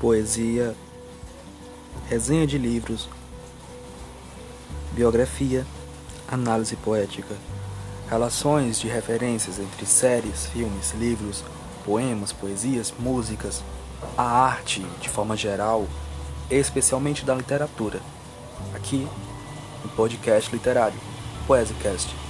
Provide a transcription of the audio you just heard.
poesia, resenha de livros, biografia, análise poética, relações de referências entre séries, filmes, livros, poemas, poesias, músicas, a arte de forma geral, especialmente da literatura. Aqui, no podcast literário, Poesicast.